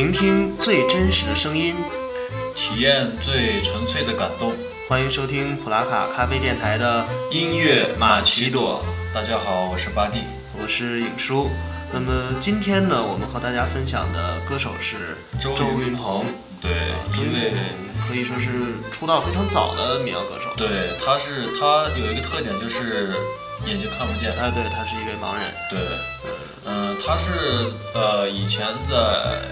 聆听最真实的声音，体验最纯粹的感动。欢迎收听普拉卡咖啡电台的音乐马奇朵。大家好，我是巴蒂，我是影叔。那么今天呢，我们和大家分享的歌手是周云鹏。对，周云鹏可以说是出道非常早的民谣歌手。对，他是他有一个特点就是眼睛看不见。哎，对他是一位盲人。对，嗯，他是呃以前在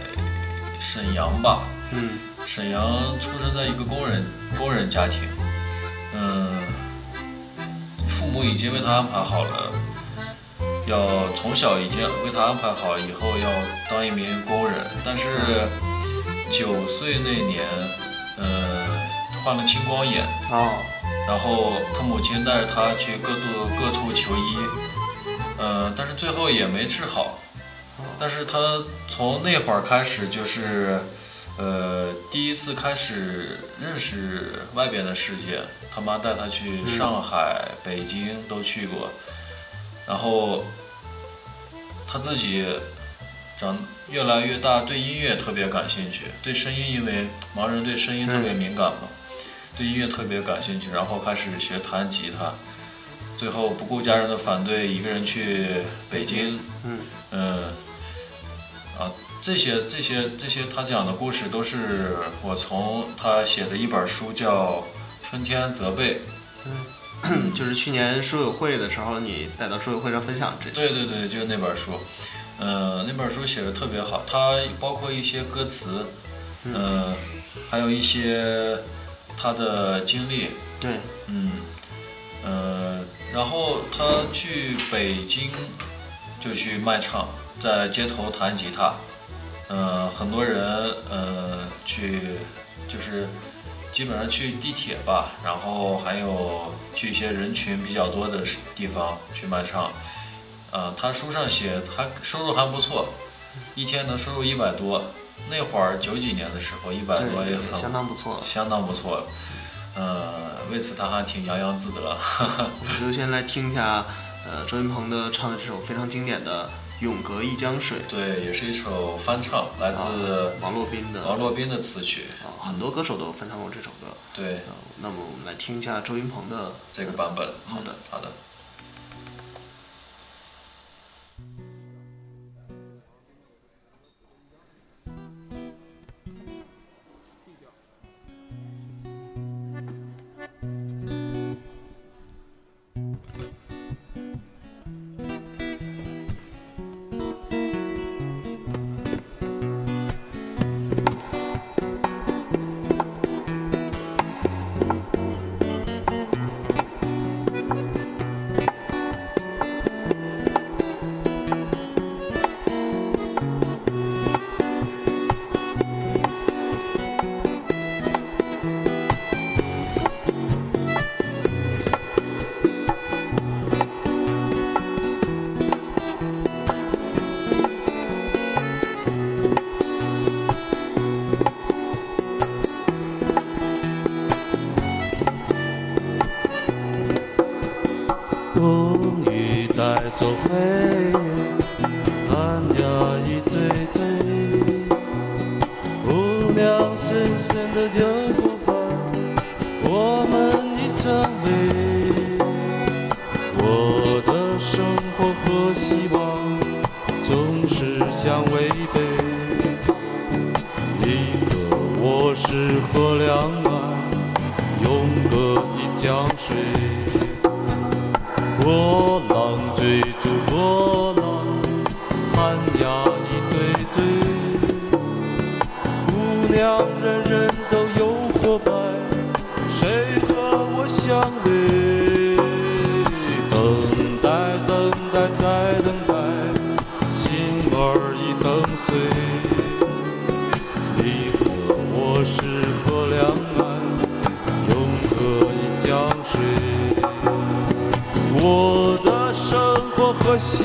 沈阳吧，嗯，沈阳出生在一个工人工人家庭，嗯，父母已经为他安排好了，要从小已经为他安排好以后要当一名工人，但是。九岁那年，呃，患了青光眼，哦，然后他母亲带着他去各度各处求医，呃，但是最后也没治好。但是他从那会儿开始就是，呃，第一次开始认识外边的世界。他妈带他去上海、北京都去过，然后他自己长。越来越大，对音乐特别感兴趣，对声音，因为盲人对声音特别敏感嘛，对音乐特别感兴趣，然后开始学弹吉他，最后不顾家人的反对，一个人去北京，嗯，嗯，啊，这些这些这些他讲的故事都是我从他写的一本书叫《春天责备》，对，就是去年书友会的时候你带到书友会上分享这，对对对，就是那本书。呃，那本书写的特别好，它包括一些歌词，嗯，还有一些他的经历。对，嗯，呃，然后他去北京就去卖唱，在街头弹吉他，呃，很多人呃去就是基本上去地铁吧，然后还有去一些人群比较多的地方去卖唱。呃，他书上写，他收入还不错，一天能收入一百多。那会儿九几年的时候，一百多也很相当不错，相当不错。呃，为此他还挺洋洋自得。我们就先来听一下，呃，周云鹏的唱的这首非常经典的《永隔一江水》。对，也是一首翻唱，来自王洛宾的。王洛宾的词曲。啊，很多歌手都翻唱过这首歌。对。那么我们来听一下周云鹏的这个版本。好的，好的。总会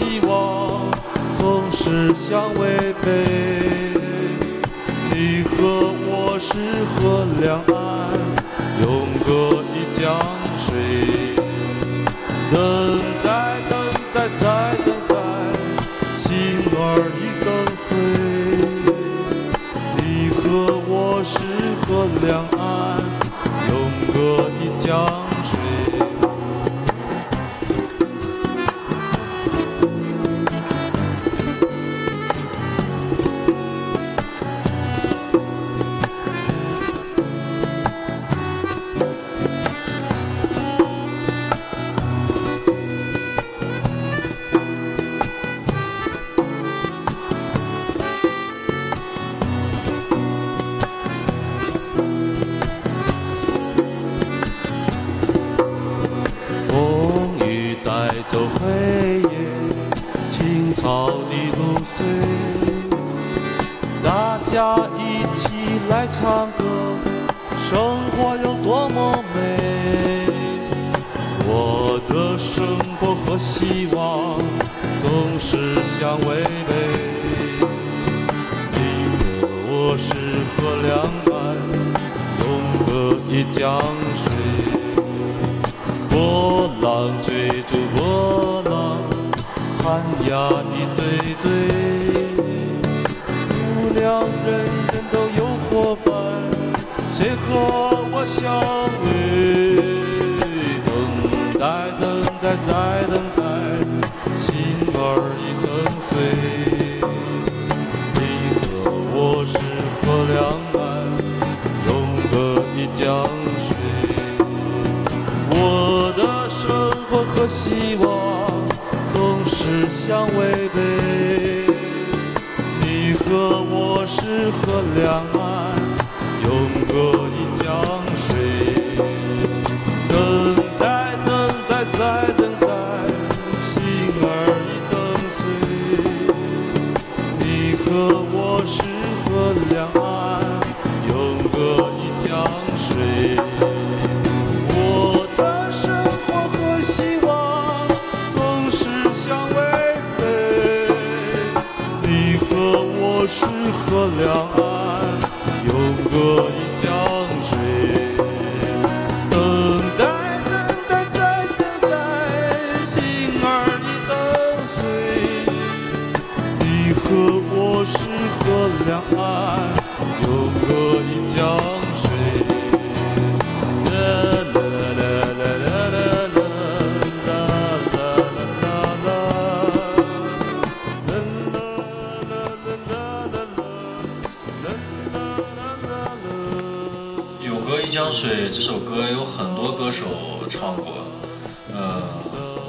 希望总是相违背你和我是河两岸永隔一江水。等待等待再等待心儿已等碎你和我是河两岸永隔一江。走黑夜，青草的露水，大家一起来唱歌，生活有多么美。我的生活和希望总是相违背。一个我是河两岸，永隔一江水。波浪追逐波浪，寒鸦一对对。姑娘人人都有伙伴，谁和我相遇？等待，等待，再等待，心儿已跟随。你和我是河两岸，永隔一江我和希望总是相违背。你和我是河两岸，凉歌有很多歌手唱过，呃，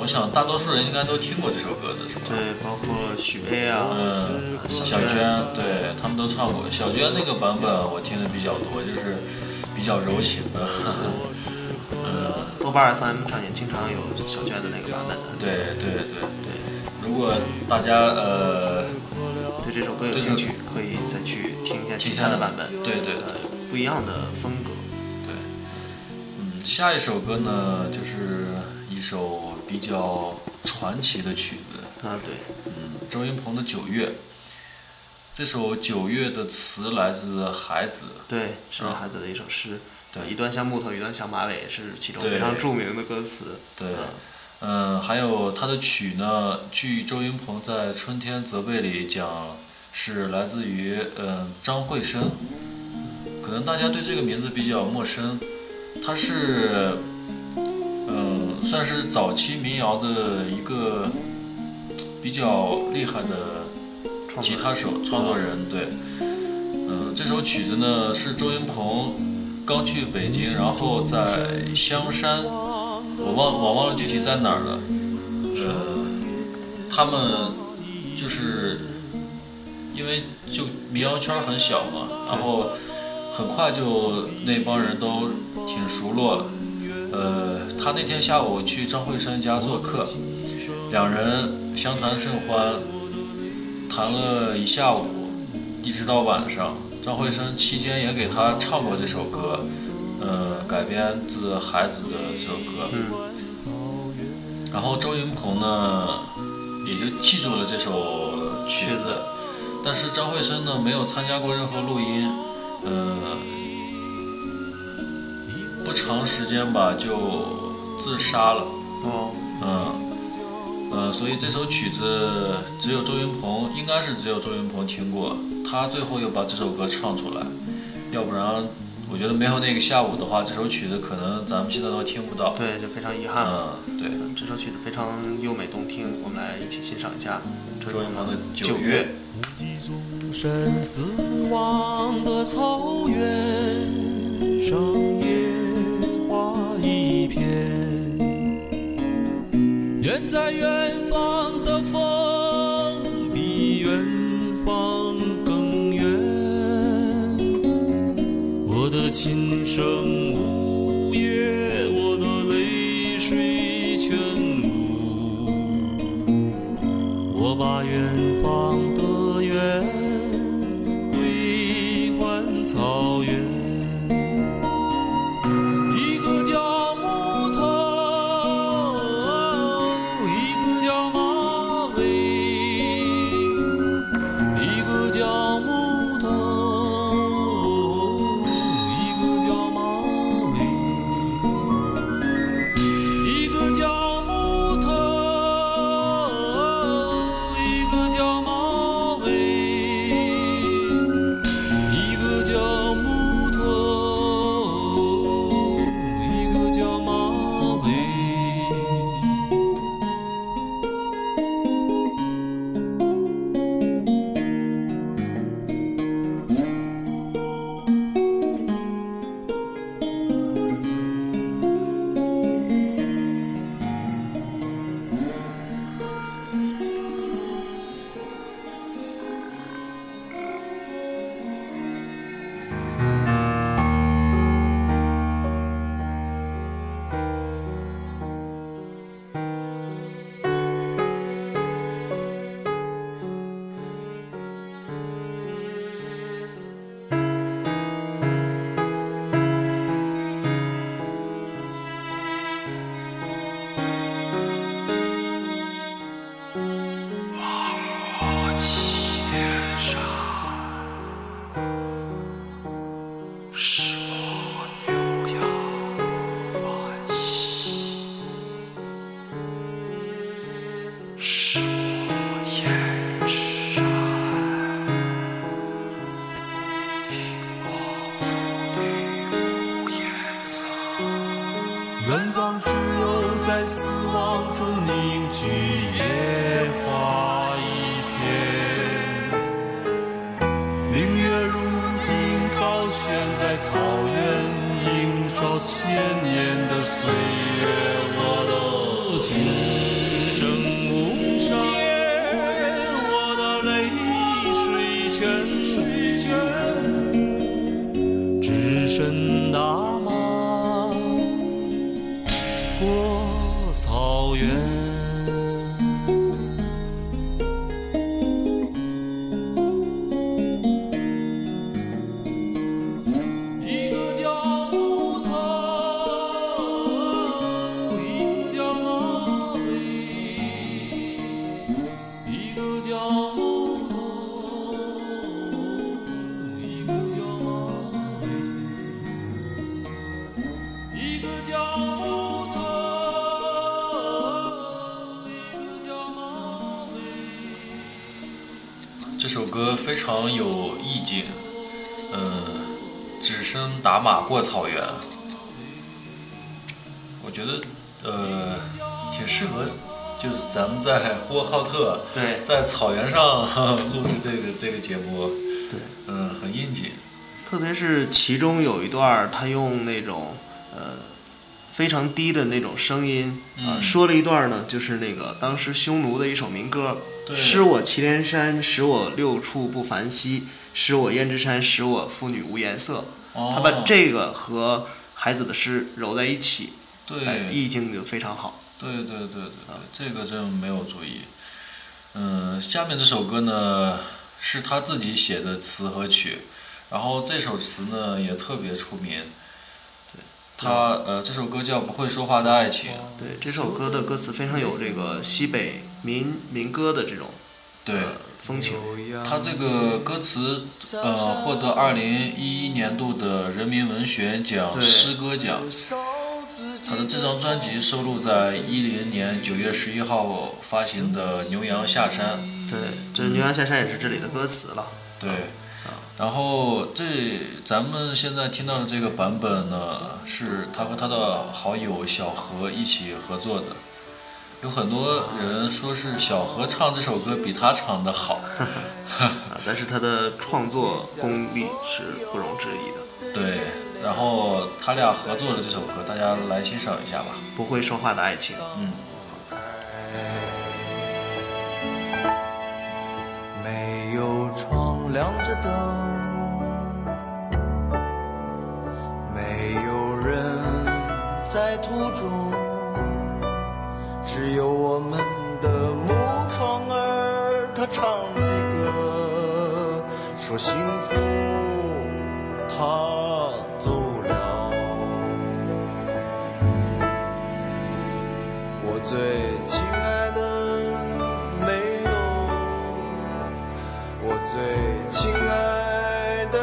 我想大多数人应该都听过这首歌的是吧？对，包括许巍啊，嗯，小小娟娟，对他们都唱过。小娟那个版本我听的比较多，就是比较柔情的。豆瓣 FM 上也经常有小娟的那个版本的。对对对，对，如果大家呃，对这首歌有兴趣，可以再去听一下其他的版本，对对不一样的风格。下一首歌呢，就是一首比较传奇的曲子，啊，对，嗯，周云鹏的《九月》。这首《九月》的词来自海子，对，是啊孩子的一首诗。对。一段像木头，一段像马尾，是其中非常著名的歌词。对。嗯，嗯，还有他的曲呢，据周云鹏在《春天责备》里讲，是来自于嗯张惠生，可能大家对这个名字比较陌生，他是嗯算是早期民谣的一个比较厉害的吉他手、创作人，对，嗯，这首曲子呢是周云鹏刚去北京，然后在香山，我忘我忘了具体在哪儿了，呃，他们就是因为就民谣圈很小嘛，然后很快就那帮人都挺熟络了，呃，他那天下午去张惠生家做客，两人相谈甚欢。谈了一下午，一直到晚上。张惠生期间也给他唱过这首歌，呃，改编自孩子的这首歌。然后周云鹏呢，也就记住了这首曲子，但是张惠生呢没有参加过任何录音，呃，不长时间吧就自杀了。哦，嗯，呃，所以这首曲子只有周云鹏，应该是只有周云鹏听过，他最后又把这首歌唱出来，要不然我觉得没有那个下午的话，这首曲子可能咱们现在都听不到。对，就非常遗憾。嗯，对，这首曲子非常优美动听，我们来一起欣赏一下周周云鹏的《九九月》。深思望的草原上，野花一片。远在远方的风，比远方更远。我的琴声常有意境，嗯，只身打马过草原，我觉得呃挺适合，就是咱们在呼和浩特对。在草原上 录制这个这个节目，对，嗯，很应景，特别是其中有一段儿，他用那种呃非常低的那种声音啊、嗯。说了一段呢，就是那个当时匈奴的一首民歌对使我祁连山，使我六畜不繁息，使我胭脂山，使我妇女无颜色。哦，他把这个和孩子的诗揉在一起，哎，对意境就非常好。对对对对对，这个真没有注意。嗯，下面这首歌呢是他自己写的词和曲，然后这首词呢也特别出名。他呃，这首歌叫《不会说话的爱情》。对这首歌的歌词非常有这个西北民民歌的这种对，呃风情。他这个歌词呃获得二零一一年度的人民文学奖诗歌奖。他的这张专辑收录在一零年九月十一号发行的《牛羊下山》。对，这《牛羊下山》也是这里的歌词了。对，然后这咱们现在听到的这个版本呢，是他和他的好友小何一起合作的。有很多人说是小何唱这首歌比他唱的好，啊，但是他的创作功力是不容置疑的。对。然后他俩合作的这首歌，大家来欣赏一下吧。不会说话的爱情，嗯，没有窗，亮着灯，没有人在途中，只有我们的木窗儿，它唱起歌，说幸福它走了。我最亲爱的没有，我最亲爱的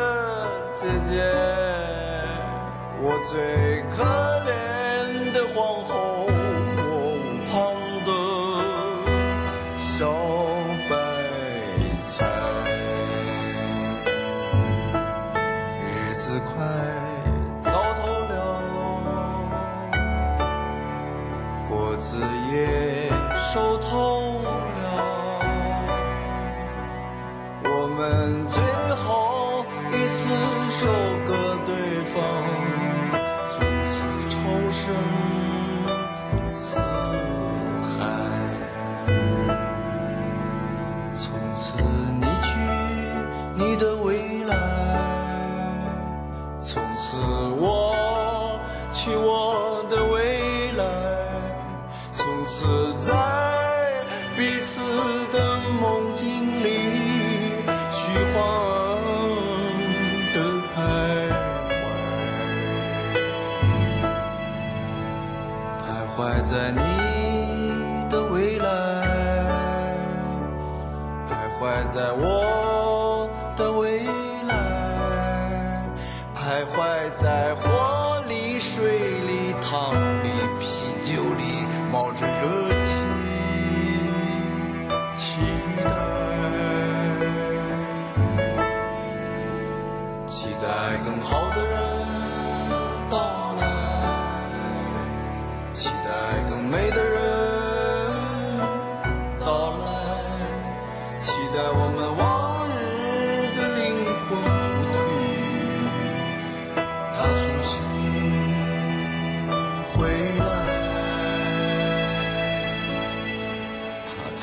姐姐，我最可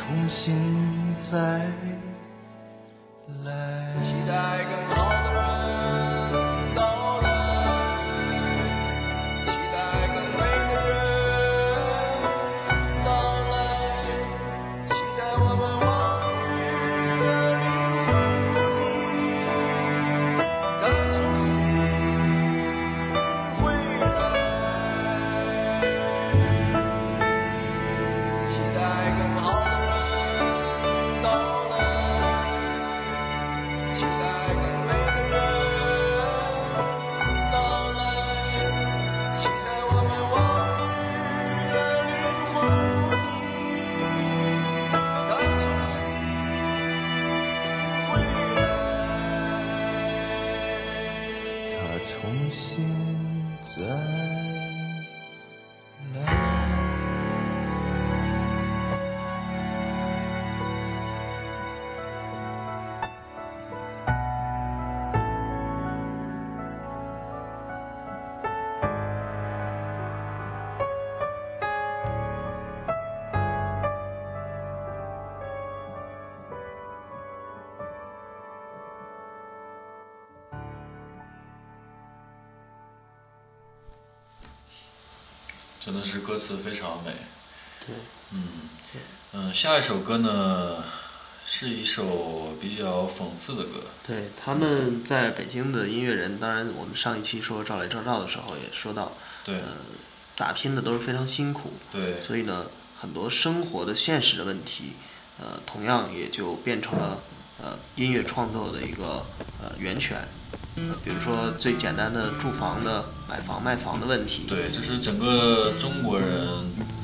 重新再真的是歌词非常美。对，嗯嗯，下一首歌呢是一首比较讽刺的歌。对，他们在北京的音乐人，当然我们上一期说赵雷赵照的时候也说到，对呃，打拼的都是非常辛苦，对所以呢，很多生活的现实的问题，呃，同样也就变成了呃音乐创作的一个呃源泉。呃，比如说最简单的住房的买房卖房的问题，对，这是整个中国人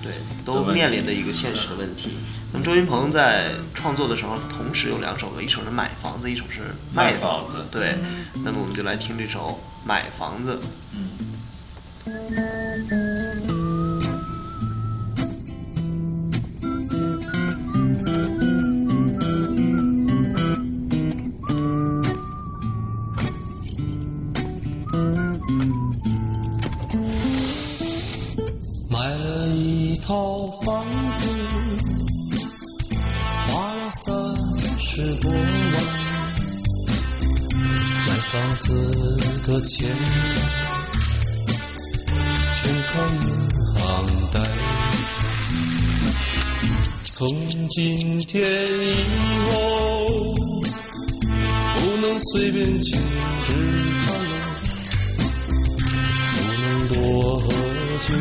对，都面临的一个现实的问题。那么周云鹏在创作的时候，同时有两首歌，一首是买房子，一首是卖房房子对，那么我们就来听这首《买房子》。买好房子，花了三十多万。买房子的钱全靠银行贷。从今天以后，不能随便停止看了，不能多喝酒。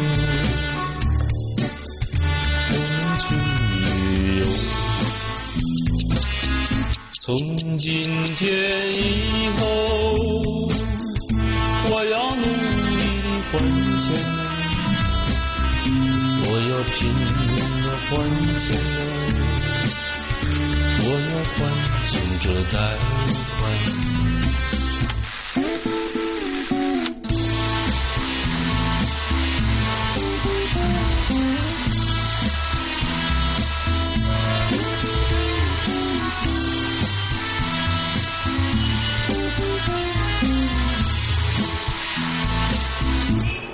天以后，我要努力还钱，我要拼命的还钱，我要还清这贷款。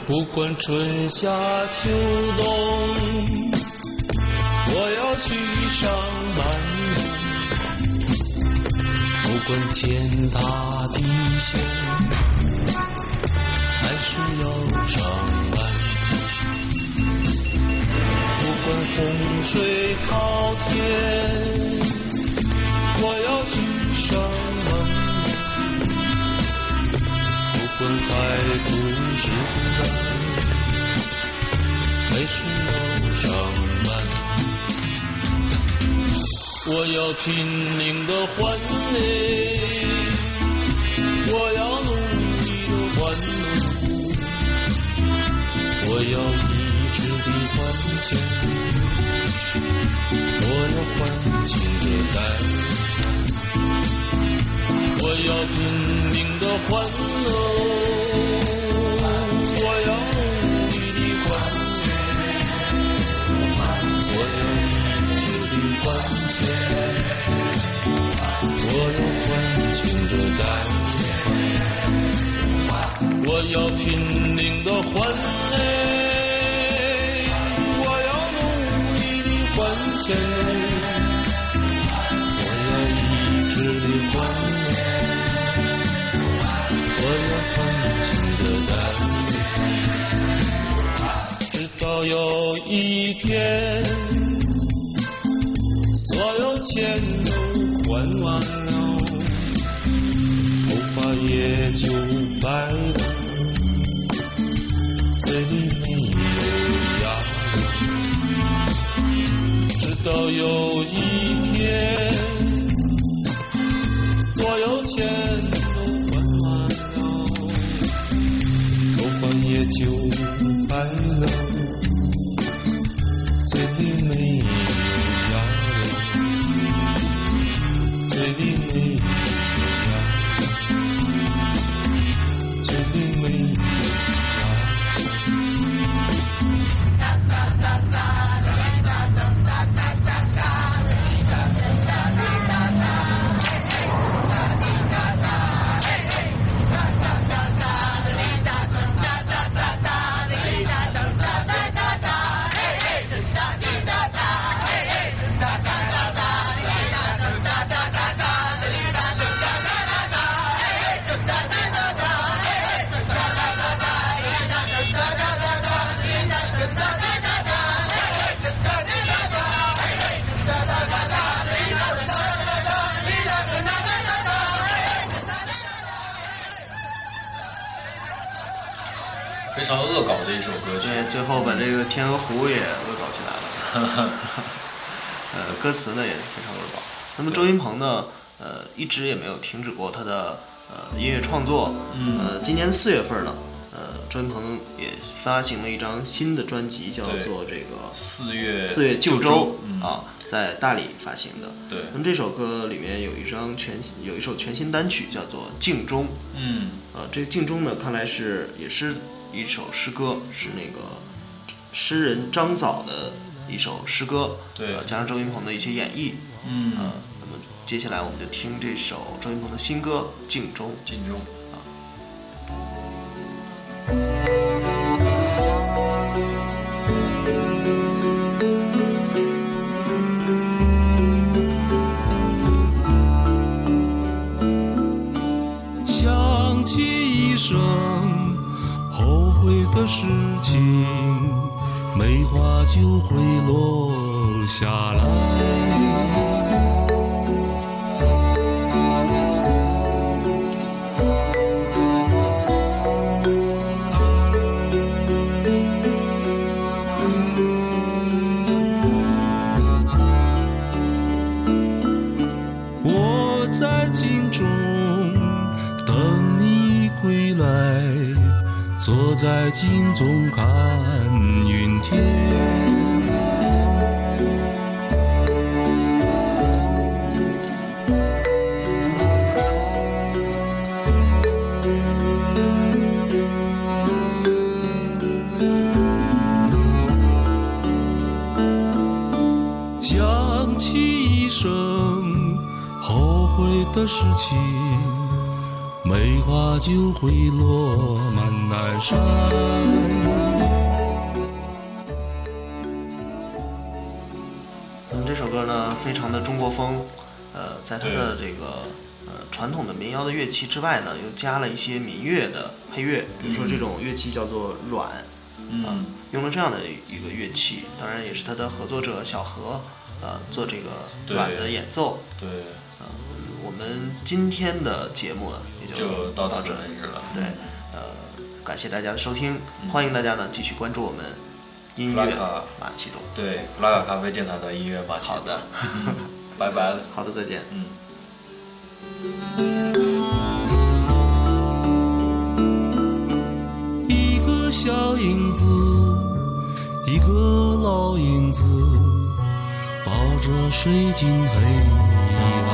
不管春夏秋冬，我要去上班。不管天大地陷，还是要上班。不管洪水滔天，我要去上班。不管海枯石烂，还是要上班。我要拼命的还嘞，我要努力的还你，我要一直的还钱，我要还清这贷。我要拼命的欢乐，直到有一天，所有钱都还完了，头发也就白了，嘴里没有牙。直到有一天，所有钱也就白了，这里没有阳光，这里没有常恶搞的一首歌曲。对，最后把这个天鹅湖也恶搞起来了。呃，歌词呢也是非常恶搞。那么周云鹏呢，呃，一直也没有停止过他的呃音乐创作。呃，今年四月份呢，呃，周云鹏也发行了一张新的专辑，叫做这个四月四月旧州嗯、啊，在大理发行的。对，那么这首歌里面有一张全有一首全新单曲，叫做《镜中》。嗯，呃，这个《镜中》呢，看来是也是一首诗歌，是那个诗人张枣的一首诗歌。对呃，加上周云鹏的一些演绎。嗯，呃，那么接下来我们就听这首周云鹏的新歌《镜中》。镜中。想就会落下来。我在镜中等你归来，坐在镜中看想起一生后悔的事情，梅花就会落满南山。那么这首歌呢，非常的中国风，呃，在它的这个呃传统的民谣的乐器之外呢，又加了一些民乐的配乐，比如说这种乐器叫做阮，嗯，用了这样的一个乐器，当然也是他的合作者小何，呃，做这个对阮的演奏。对，我们今天的节目呢，也就就到此到这为止了。对，呃，感谢大家的收听，欢迎大家呢继续关注我们音乐马奇朵。对，弗拉卡咖啡电台的音乐马奇。好，的，拜拜了。好的，再见。嗯。一个小影子，一个老影子，抱着睡进黑夜。